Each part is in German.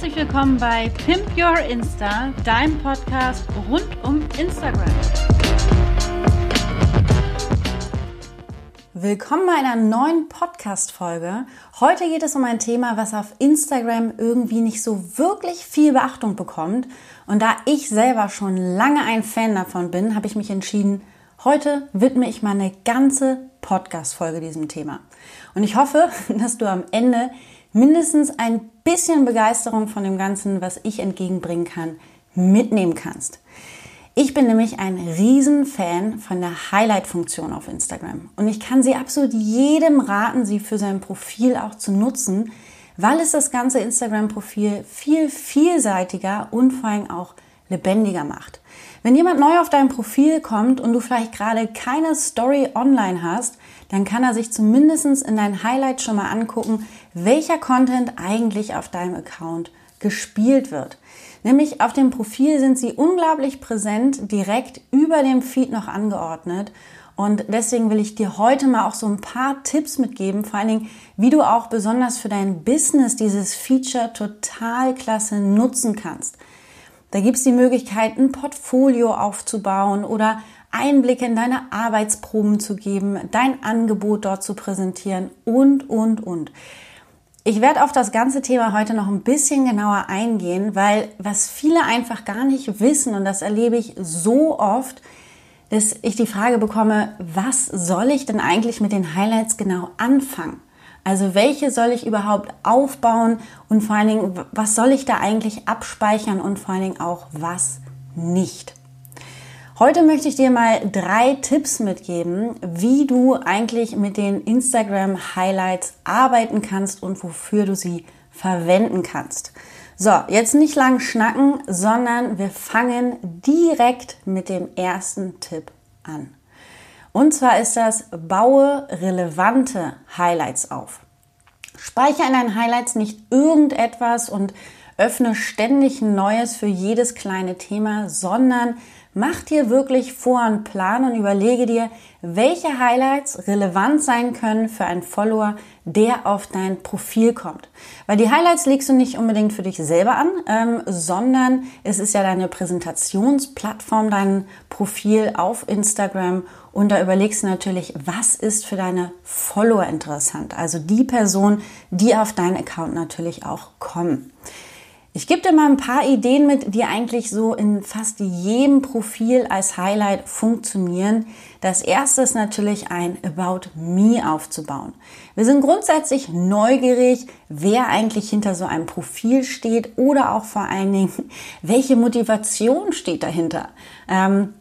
herzlich willkommen bei Pimp Your Insta, deinem Podcast rund um Instagram. Willkommen bei einer neuen Podcast-Folge. Heute geht es um ein Thema, was auf Instagram irgendwie nicht so wirklich viel Beachtung bekommt. Und da ich selber schon lange ein Fan davon bin, habe ich mich entschieden, heute widme ich meine ganze Podcast-Folge diesem Thema. Und ich hoffe, dass du am Ende mindestens ein bisschen Begeisterung von dem Ganzen, was ich entgegenbringen kann, mitnehmen kannst. Ich bin nämlich ein Riesenfan von der Highlight-Funktion auf Instagram und ich kann sie absolut jedem raten, sie für sein Profil auch zu nutzen, weil es das ganze Instagram-Profil viel vielseitiger und vor allem auch lebendiger macht. Wenn jemand neu auf dein Profil kommt und du vielleicht gerade keine Story online hast, dann kann er sich zumindest in deinen Highlights schon mal angucken, welcher Content eigentlich auf deinem Account gespielt wird. Nämlich auf dem Profil sind sie unglaublich präsent, direkt über dem Feed noch angeordnet. Und deswegen will ich dir heute mal auch so ein paar Tipps mitgeben, vor allen Dingen, wie du auch besonders für dein Business dieses Feature total klasse nutzen kannst. Da gibt es die Möglichkeit, ein Portfolio aufzubauen oder Einblicke in deine Arbeitsproben zu geben, dein Angebot dort zu präsentieren und, und, und. Ich werde auf das ganze Thema heute noch ein bisschen genauer eingehen, weil was viele einfach gar nicht wissen, und das erlebe ich so oft, dass ich die Frage bekomme, was soll ich denn eigentlich mit den Highlights genau anfangen? Also welche soll ich überhaupt aufbauen und vor allen Dingen, was soll ich da eigentlich abspeichern und vor allen Dingen auch was nicht? Heute möchte ich dir mal drei Tipps mitgeben, wie du eigentlich mit den Instagram Highlights arbeiten kannst und wofür du sie verwenden kannst. So, jetzt nicht lang schnacken, sondern wir fangen direkt mit dem ersten Tipp an. Und zwar ist das, baue relevante Highlights auf. Speichere in deinen Highlights nicht irgendetwas und öffne ständig ein neues für jedes kleine Thema, sondern Mach dir wirklich vor einen Plan und überlege dir, welche Highlights relevant sein können für einen Follower, der auf dein Profil kommt. Weil die Highlights legst du nicht unbedingt für dich selber an, ähm, sondern es ist ja deine Präsentationsplattform, dein Profil auf Instagram und da überlegst du natürlich, was ist für deine Follower interessant. Also die Person, die auf deinen Account natürlich auch kommen. Ich gebe dir mal ein paar Ideen mit, die eigentlich so in fast jedem Profil als Highlight funktionieren. Das erste ist natürlich ein About Me aufzubauen. Wir sind grundsätzlich neugierig, wer eigentlich hinter so einem Profil steht oder auch vor allen Dingen, welche Motivation steht dahinter. Ähm,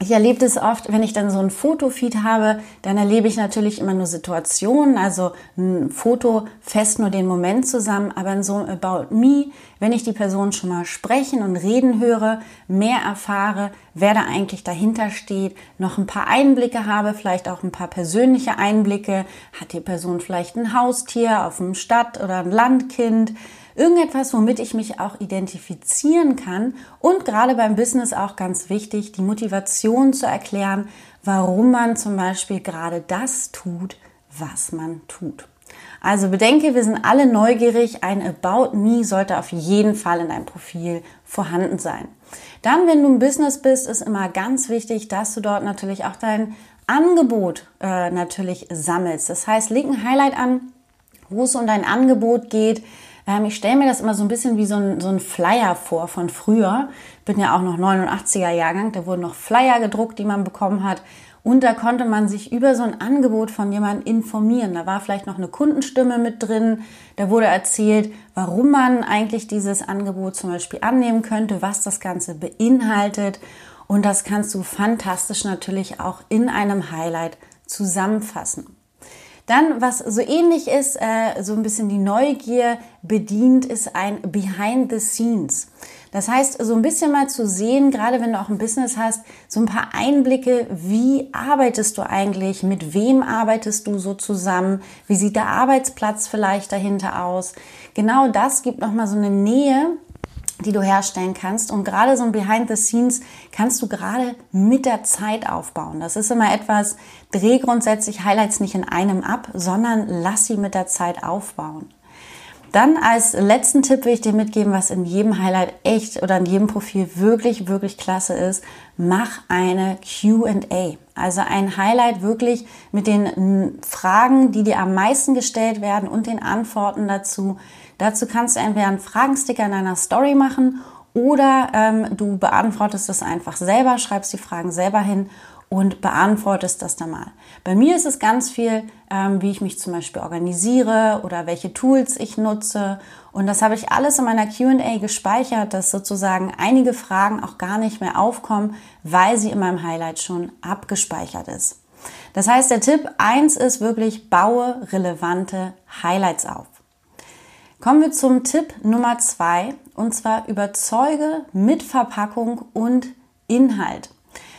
ich erlebe das oft, wenn ich dann so ein Fotofeed habe, dann erlebe ich natürlich immer nur Situationen, also ein Foto fest nur den Moment zusammen, aber in so About Me, wenn ich die Person schon mal sprechen und reden höre, mehr erfahre, wer da eigentlich dahinter steht, noch ein paar Einblicke habe, vielleicht auch ein paar persönliche Einblicke, hat die Person vielleicht ein Haustier auf dem Stadt- oder ein Landkind, Irgendetwas, womit ich mich auch identifizieren kann und gerade beim Business auch ganz wichtig, die Motivation zu erklären, warum man zum Beispiel gerade das tut, was man tut. Also bedenke, wir sind alle neugierig. Ein About Me sollte auf jeden Fall in deinem Profil vorhanden sein. Dann, wenn du im Business bist, ist immer ganz wichtig, dass du dort natürlich auch dein Angebot äh, natürlich sammelst. Das heißt, leg ein Highlight an, wo es um dein Angebot geht, ähm, ich stelle mir das immer so ein bisschen wie so ein, so ein Flyer vor von früher. Bin ja auch noch 89er Jahrgang, da wurden noch Flyer gedruckt, die man bekommen hat. Und da konnte man sich über so ein Angebot von jemandem informieren. Da war vielleicht noch eine Kundenstimme mit drin. Da wurde erzählt, warum man eigentlich dieses Angebot zum Beispiel annehmen könnte, was das Ganze beinhaltet. Und das kannst du fantastisch natürlich auch in einem Highlight zusammenfassen. Dann, was so ähnlich ist, äh, so ein bisschen die Neugier bedient, ist ein Behind the Scenes. Das heißt, so ein bisschen mal zu sehen, gerade wenn du auch ein Business hast, so ein paar Einblicke, wie arbeitest du eigentlich, mit wem arbeitest du so zusammen, wie sieht der Arbeitsplatz vielleicht dahinter aus. Genau das gibt nochmal so eine Nähe die du herstellen kannst. Und gerade so ein Behind the Scenes kannst du gerade mit der Zeit aufbauen. Das ist immer etwas, dreh grundsätzlich Highlights nicht in einem ab, sondern lass sie mit der Zeit aufbauen. Dann als letzten Tipp will ich dir mitgeben, was in jedem Highlight echt oder in jedem Profil wirklich, wirklich klasse ist. Mach eine QA. Also ein Highlight wirklich mit den Fragen, die dir am meisten gestellt werden und den Antworten dazu. Dazu kannst du entweder einen Fragensticker in deiner Story machen oder ähm, du beantwortest es einfach selber, schreibst die Fragen selber hin und beantwortest das dann mal. Bei mir ist es ganz viel, ähm, wie ich mich zum Beispiel organisiere oder welche Tools ich nutze. Und das habe ich alles in meiner QA gespeichert, dass sozusagen einige Fragen auch gar nicht mehr aufkommen, weil sie in meinem Highlight schon abgespeichert ist. Das heißt, der Tipp 1 ist wirklich, baue relevante Highlights auf. Kommen wir zum Tipp Nummer 2 und zwar überzeuge mit Verpackung und Inhalt.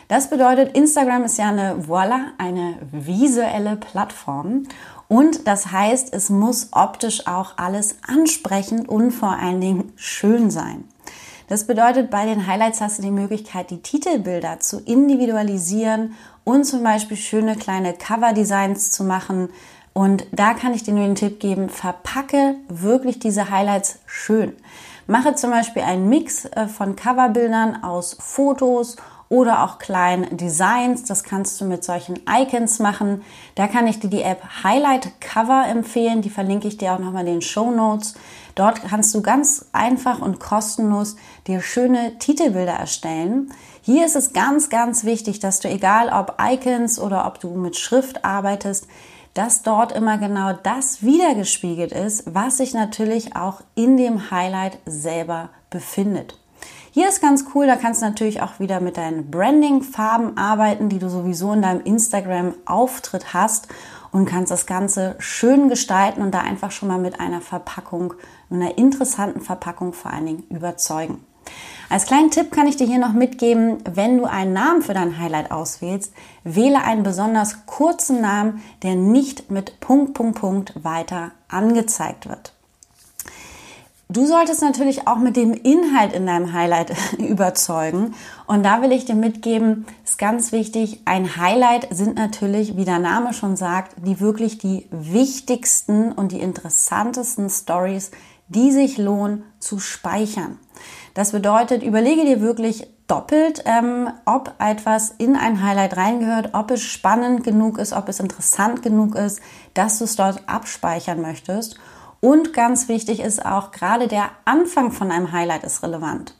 Das bedeutet, Instagram ist ja eine, voilà, eine visuelle Plattform. Und das heißt, es muss optisch auch alles ansprechend und vor allen Dingen schön sein. Das bedeutet, bei den Highlights hast du die Möglichkeit, die Titelbilder zu individualisieren und zum Beispiel schöne kleine Cover-Designs zu machen. Und da kann ich dir nur den Tipp geben, verpacke wirklich diese Highlights schön. Mache zum Beispiel einen Mix äh, von Coverbildern aus Fotos oder auch kleinen Designs. Das kannst du mit solchen Icons machen. Da kann ich dir die App Highlight Cover empfehlen. Die verlinke ich dir auch nochmal in den Show Notes. Dort kannst du ganz einfach und kostenlos dir schöne Titelbilder erstellen. Hier ist es ganz, ganz wichtig, dass du, egal ob Icons oder ob du mit Schrift arbeitest, dass dort immer genau das wiedergespiegelt ist, was sich natürlich auch in dem Highlight selber befindet. Hier ist ganz cool, da kannst du natürlich auch wieder mit deinen Branding-Farben arbeiten, die du sowieso in deinem Instagram-Auftritt hast und kannst das Ganze schön gestalten und da einfach schon mal mit einer Verpackung, einer interessanten Verpackung vor allen Dingen überzeugen. Als kleinen Tipp kann ich dir hier noch mitgeben, wenn du einen Namen für dein Highlight auswählst, wähle einen besonders kurzen Namen, der nicht mit Punkt, Punkt, Punkt weiter angezeigt wird. Du solltest natürlich auch mit dem Inhalt in deinem Highlight überzeugen. Und da will ich dir mitgeben, ist ganz wichtig, ein Highlight sind natürlich, wie der Name schon sagt, die wirklich die wichtigsten und die interessantesten Stories, die sich lohnen zu speichern. Das bedeutet, überlege dir wirklich doppelt, ähm, ob etwas in ein Highlight reingehört, ob es spannend genug ist, ob es interessant genug ist, dass du es dort abspeichern möchtest. Und ganz wichtig ist auch, gerade der Anfang von einem Highlight ist relevant.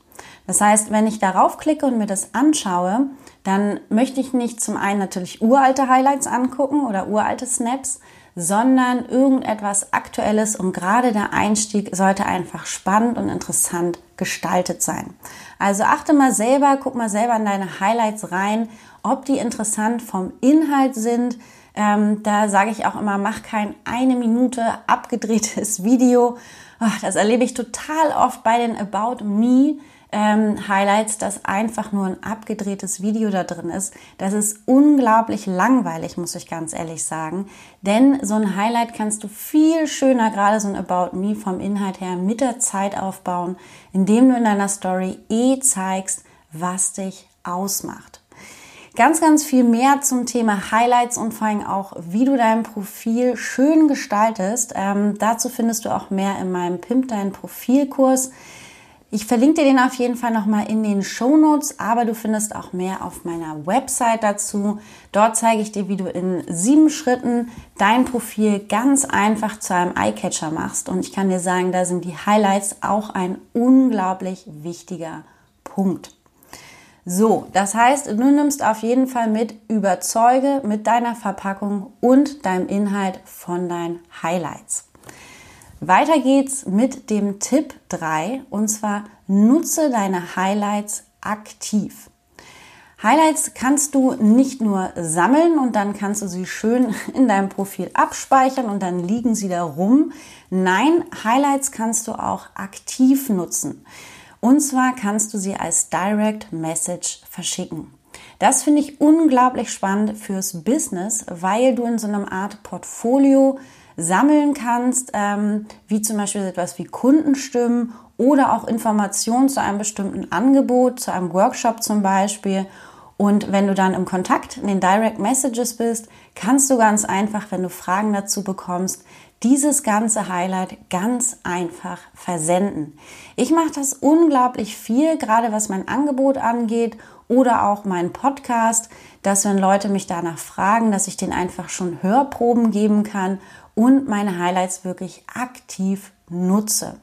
Das heißt, wenn ich darauf klicke und mir das anschaue, dann möchte ich nicht zum einen natürlich uralte Highlights angucken oder uralte Snaps, sondern irgendetwas Aktuelles und gerade der Einstieg sollte einfach spannend und interessant gestaltet sein. Also achte mal selber, guck mal selber in deine Highlights rein, ob die interessant vom Inhalt sind, ähm, da sage ich auch immer, mach kein eine Minute abgedrehtes Video. Ach, das erlebe ich total oft bei den About Me. Ähm, Highlights, dass einfach nur ein abgedrehtes Video da drin ist. Das ist unglaublich langweilig, muss ich ganz ehrlich sagen. Denn so ein Highlight kannst du viel schöner, gerade so ein About Me vom Inhalt her, mit der Zeit aufbauen, indem du in deiner Story eh zeigst, was dich ausmacht. Ganz, ganz viel mehr zum Thema Highlights und vor allem auch, wie du dein Profil schön gestaltest. Ähm, dazu findest du auch mehr in meinem Pimp Dein Profilkurs. Ich verlinke dir den auf jeden Fall nochmal in den Show Notes, aber du findest auch mehr auf meiner Website dazu. Dort zeige ich dir, wie du in sieben Schritten dein Profil ganz einfach zu einem Eyecatcher machst. Und ich kann dir sagen, da sind die Highlights auch ein unglaublich wichtiger Punkt. So, das heißt, du nimmst auf jeden Fall mit, überzeuge mit deiner Verpackung und deinem Inhalt von deinen Highlights. Weiter geht's mit dem Tipp 3 und zwar nutze deine Highlights aktiv. Highlights kannst du nicht nur sammeln und dann kannst du sie schön in deinem Profil abspeichern und dann liegen sie da rum. Nein, Highlights kannst du auch aktiv nutzen. Und zwar kannst du sie als Direct Message verschicken. Das finde ich unglaublich spannend fürs Business, weil du in so einer Art Portfolio sammeln kannst, ähm, wie zum Beispiel etwas wie Kundenstimmen oder auch Informationen zu einem bestimmten Angebot, zu einem Workshop zum Beispiel. Und wenn du dann im Kontakt in den Direct Messages bist, kannst du ganz einfach, wenn du Fragen dazu bekommst, dieses ganze Highlight ganz einfach versenden. Ich mache das unglaublich viel, gerade was mein Angebot angeht oder auch meinen Podcast, dass wenn Leute mich danach fragen, dass ich denen einfach schon Hörproben geben kann und meine Highlights wirklich aktiv nutze.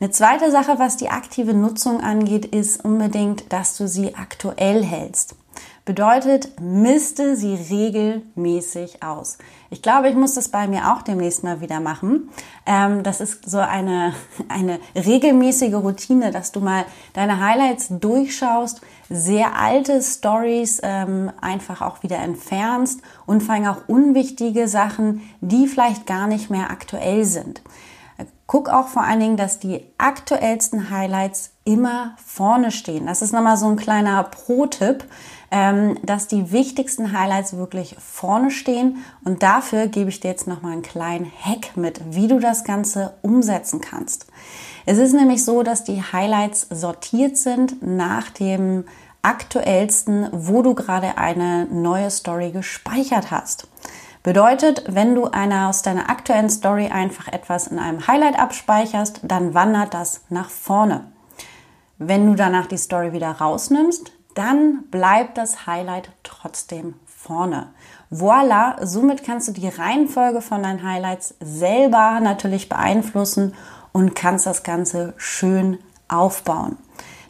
Eine zweite Sache, was die aktive Nutzung angeht, ist unbedingt, dass du sie aktuell hältst. Bedeutet, misste sie regelmäßig aus. Ich glaube, ich muss das bei mir auch demnächst mal wieder machen. Ähm, das ist so eine, eine regelmäßige Routine, dass du mal deine Highlights durchschaust, sehr alte Stories ähm, einfach auch wieder entfernst und vor allem auch unwichtige Sachen, die vielleicht gar nicht mehr aktuell sind. Guck auch vor allen Dingen, dass die aktuellsten Highlights immer vorne stehen. Das ist nochmal so ein kleiner Pro-Tipp, ähm, dass die wichtigsten Highlights wirklich vorne stehen. Und dafür gebe ich dir jetzt nochmal einen kleinen Hack mit, wie du das Ganze umsetzen kannst. Es ist nämlich so, dass die Highlights sortiert sind nach dem aktuellsten, wo du gerade eine neue Story gespeichert hast. Bedeutet, wenn du einer aus deiner aktuellen Story einfach etwas in einem Highlight abspeicherst, dann wandert das nach vorne. Wenn du danach die Story wieder rausnimmst, dann bleibt das Highlight trotzdem vorne. Voila, somit kannst du die Reihenfolge von deinen Highlights selber natürlich beeinflussen und kannst das Ganze schön aufbauen.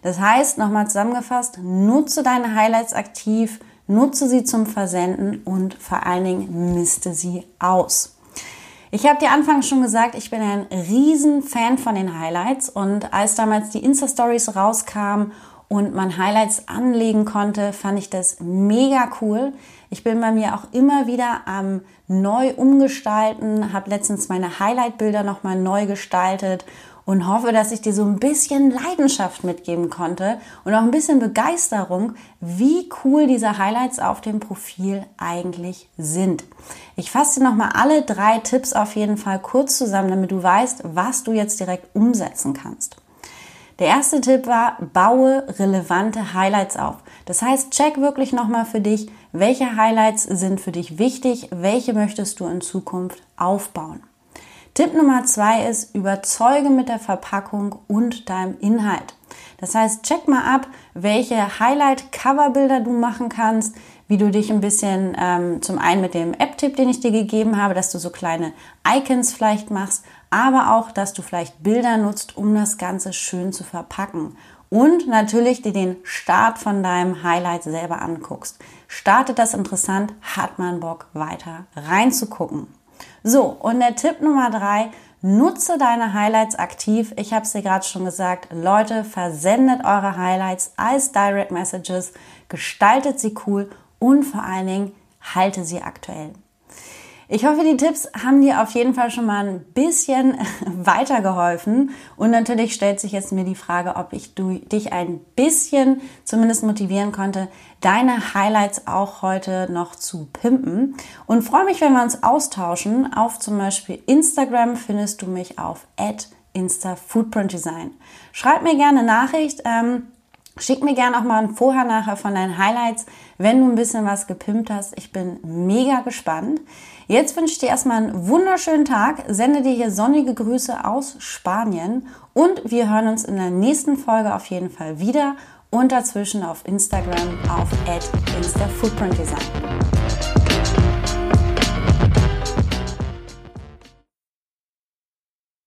Das heißt, nochmal zusammengefasst, nutze deine Highlights aktiv, nutze sie zum Versenden und vor allen Dingen misste sie aus. Ich habe dir anfangs schon gesagt, ich bin ein riesen Fan von den Highlights und als damals die Insta-Stories rauskamen und man Highlights anlegen konnte, fand ich das mega cool. Ich bin bei mir auch immer wieder am neu umgestalten, habe letztens meine Highlight-Bilder nochmal neu gestaltet und hoffe, dass ich dir so ein bisschen Leidenschaft mitgeben konnte und auch ein bisschen Begeisterung, wie cool diese Highlights auf dem Profil eigentlich sind. Ich fasse dir nochmal alle drei Tipps auf jeden Fall kurz zusammen, damit du weißt, was du jetzt direkt umsetzen kannst. Der erste Tipp war, baue relevante Highlights auf. Das heißt, check wirklich nochmal für dich, welche Highlights sind für dich wichtig, welche möchtest du in Zukunft aufbauen. Tipp Nummer zwei ist, überzeuge mit der Verpackung und deinem Inhalt. Das heißt, check mal ab, welche Highlight-Coverbilder du machen kannst, wie du dich ein bisschen ähm, zum einen mit dem App-Tipp, den ich dir gegeben habe, dass du so kleine Icons vielleicht machst, aber auch, dass du vielleicht Bilder nutzt, um das Ganze schön zu verpacken. Und natürlich dir den Start von deinem Highlight selber anguckst. Startet das interessant, hat man Bock weiter reinzugucken. So, und der Tipp Nummer drei, nutze deine Highlights aktiv. Ich habe es dir gerade schon gesagt, Leute, versendet eure Highlights als Direct Messages, gestaltet sie cool und vor allen Dingen halte sie aktuell. Ich hoffe, die Tipps haben dir auf jeden Fall schon mal ein bisschen weitergeholfen. Und natürlich stellt sich jetzt mir die Frage, ob ich du, dich ein bisschen zumindest motivieren konnte, deine Highlights auch heute noch zu pimpen. Und freue mich, wenn wir uns austauschen. Auf zum Beispiel Instagram findest du mich auf @instafootprintdesign. Schreib mir gerne Nachricht. Ähm, Schick mir gerne auch mal ein Vorher-Nachher von deinen Highlights, wenn du ein bisschen was gepimpt hast. Ich bin mega gespannt. Jetzt wünsche ich dir erstmal einen wunderschönen Tag, sende dir hier sonnige Grüße aus Spanien und wir hören uns in der nächsten Folge auf jeden Fall wieder und dazwischen auf Instagram auf @instafootprintdesign.